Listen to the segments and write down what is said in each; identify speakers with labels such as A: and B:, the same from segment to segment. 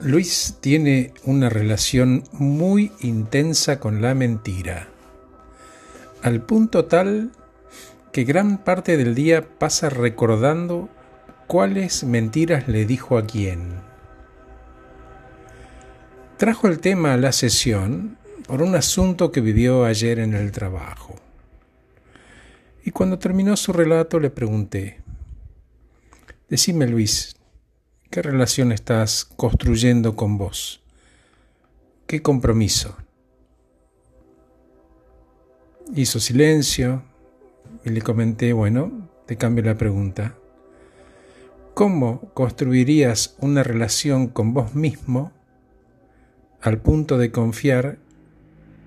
A: Luis tiene una relación muy intensa con la mentira, al punto tal que gran parte del día pasa recordando cuáles mentiras le dijo a quién. Trajo el tema a la sesión por un asunto que vivió ayer en el trabajo. Y cuando terminó su relato le pregunté, Decime Luis, ¿Qué relación estás construyendo con vos? ¿Qué compromiso? Hizo silencio y le comenté, bueno, te cambio la pregunta. ¿Cómo construirías una relación con vos mismo al punto de confiar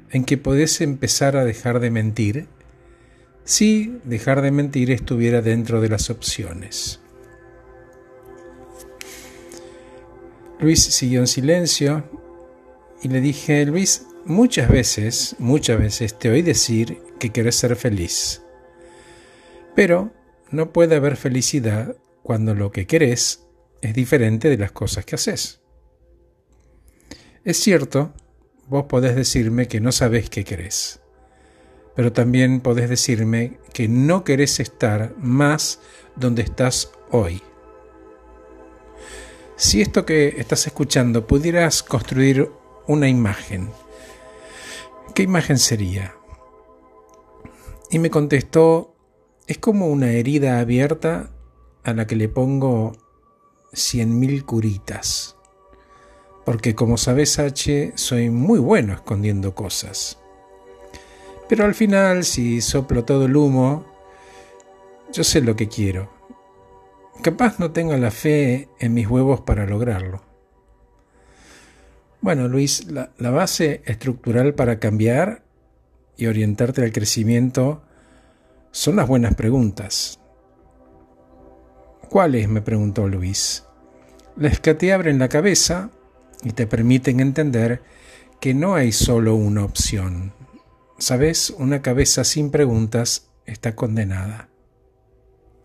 A: en que podés empezar a dejar de mentir si dejar de mentir estuviera dentro de las opciones? Luis siguió en silencio y le dije, Luis, muchas veces, muchas veces te oí decir que querés ser feliz. Pero no puede haber felicidad cuando lo que querés es diferente de las cosas que haces. Es cierto, vos podés decirme que no sabés qué querés, pero también podés decirme que no querés estar más donde estás hoy. Si esto que estás escuchando pudieras construir una imagen, ¿qué imagen sería? Y me contestó, es como una herida abierta a la que le pongo cien mil curitas. Porque como sabes H, soy muy bueno escondiendo cosas. Pero al final, si soplo todo el humo, yo sé lo que quiero Capaz no tenga la fe en mis huevos para lograrlo. Bueno, Luis, la, base estructural para cambiar y orientarte al crecimiento son las buenas preguntas. ¿Cuáles? me preguntó Luis. Las que te abren la cabeza y te permiten entender que no hay solo una opción. ¿Sabes? Una cabeza sin preguntas está condenada.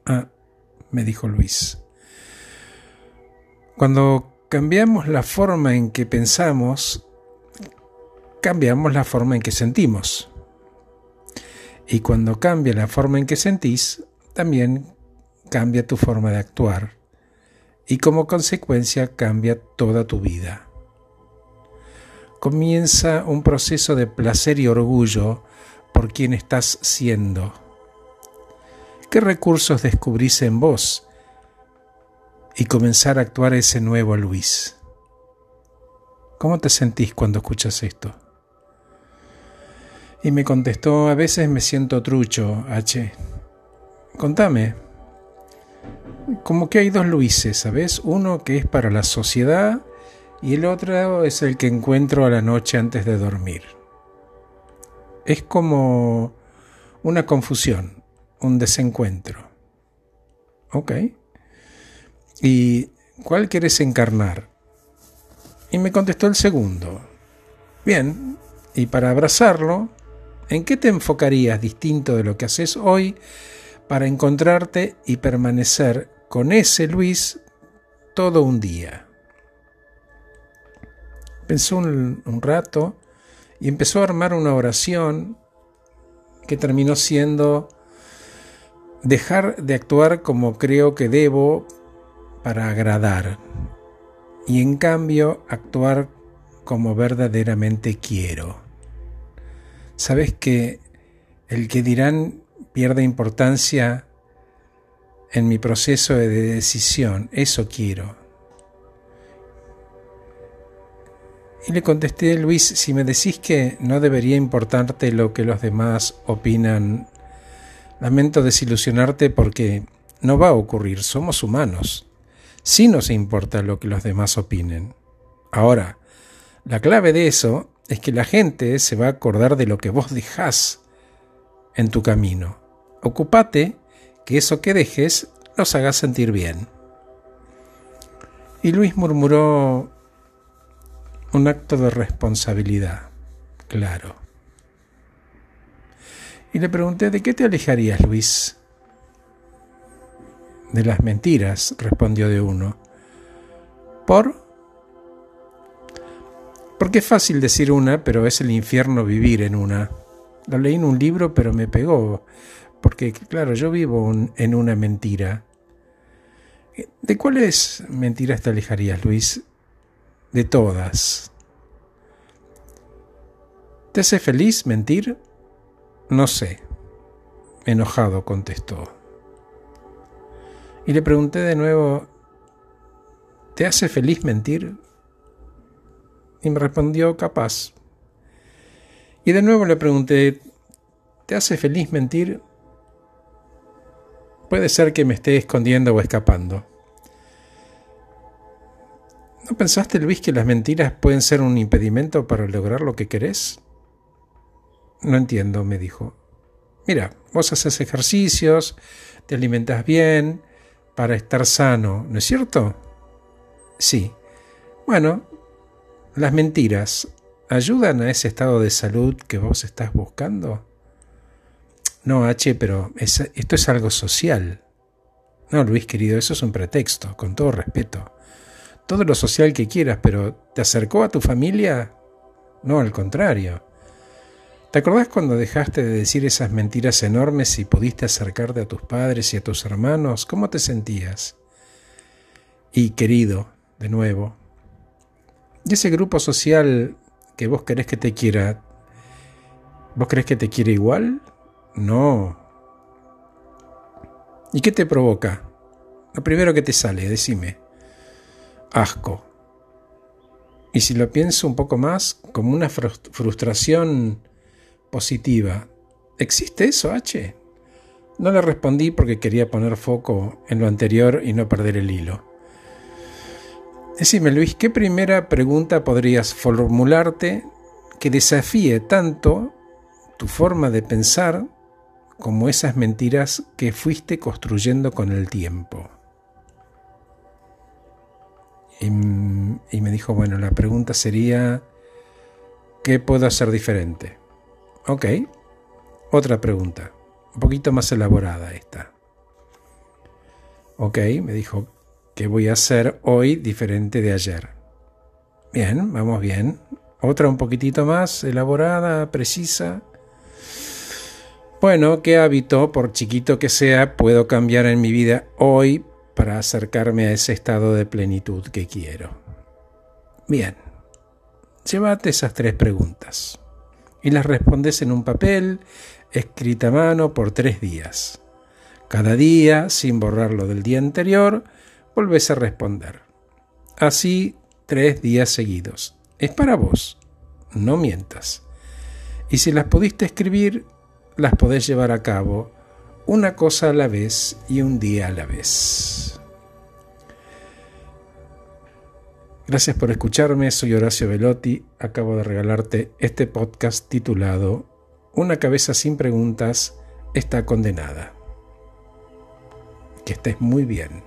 A: Ah, me dijo Luis. Cuando cambiamos la forma en que pensamos, cambiamos la forma en que sentimos. Y cuando cambia la forma en que sentís, también cambia tu forma de actuar. Y como consecuencia cambia toda tu vida. Comienza un proceso de placer y orgullo por quien estás siendo ¿Qué recursos descubrís en vos? Y comenzar a actuar ese nuevo Luis. ¿Cómo te sentís cuando escuchas esto? Y me contestó, a veces me siento trucho, H. Contame. Como que hay dos Luises, ¿sabes? Uno que es para la sociedad y el otro es el que encuentro a la noche antes de dormir. Es como una confusión un desencuentro. ¿Ok? ¿Y cuál quieres encarnar? Y me contestó el segundo. Bien, y para abrazarlo, ¿en qué te enfocarías distinto de lo que haces hoy para encontrarte y permanecer con ese Luis todo un día? Pensó un, un rato y empezó a armar una oración que terminó siendo dejar de actuar como creo que debo para agradar y en cambio actuar como verdaderamente quiero. Sabes que el que dirán pierde importancia en mi proceso de decisión, eso quiero. Y le contesté, Luis, si me decís que no debería importarte lo que los demás opinan Lamento desilusionarte porque no va a ocurrir, somos humanos. Sí nos importa lo que los demás opinen. Ahora, la clave de eso es que la gente se va a acordar de lo que vos dejás en tu camino. Ocupate que eso que dejes los haga sentir bien. Y Luis murmuró un acto de responsabilidad, claro. Y le pregunté, ¿de qué te alejarías, Luis? De las mentiras, respondió de uno. ¿Por? Porque es fácil decir una, pero es el infierno vivir en una. Lo leí en un libro, pero me pegó. Porque, claro, yo vivo en una mentira. ¿De cuáles mentiras te alejarías, Luis? De todas. ¿Te hace feliz mentir? No sé. Enojado contestó. Y le pregunté de nuevo, ¿te hace feliz mentir? Y me respondió, capaz. Y de nuevo le pregunté, ¿te hace feliz mentir? Puede ser que me esté escondiendo o escapando. ¿No pensaste, Luis, que las mentiras pueden ser un impedimento para lograr lo que querés? No entiendo, me dijo. Mira, vos haces ejercicios, te alimentas bien, para estar sano, ¿no es cierto? Sí. Bueno, las mentiras ayudan a ese estado de salud que vos estás buscando. No, H, pero esto es algo social. No, Luis querido, eso es un pretexto, con todo respeto. Todo lo social que quieras, pero ¿te acercó a tu familia? No, al contrario. ¿Te acordás cuando dejaste de decir esas mentiras enormes y pudiste acercarte a tus padres y a tus hermanos? ¿Cómo te sentías? Y querido, de nuevo. ¿Y ese grupo social que vos querés que te quiera, vos crees que te quiere igual? No. ¿Y qué te provoca? Lo primero que te sale, decime. Asco. Y si lo pienso un poco más, como una frustración positiva. ¿Existe eso, H? No le respondí porque quería poner foco en lo anterior y no perder el hilo. Decime, Luis, ¿qué primera pregunta podrías formularte que desafíe tanto tu forma de pensar como esas mentiras que fuiste construyendo con el tiempo. Y, me dijo, bueno, la pregunta sería, ¿qué puedo hacer diferente? Ok, otra pregunta, un poquito más elaborada esta. Ok, me dijo, ¿qué voy a hacer hoy diferente de ayer? Bien, vamos bien. Otra un poquitito más elaborada, precisa. Bueno, ¿qué hábito, por chiquito que sea, puedo cambiar en mi vida hoy para acercarme a ese estado de plenitud que quiero? Bien, llévate esas tres preguntas y las respondes en un papel escrita a mano por tres días. Cada día, sin borrarlo del día anterior, volvés a responder. Así tres días seguidos. Es para vos, no mientas. Y si las pudiste escribir, las podés llevar a cabo una cosa a la vez y un día a la vez. Gracias por escucharme, soy Horacio Velotti, acabo de regalarte este podcast titulado Una cabeza sin preguntas está condenada. Que estés muy bien.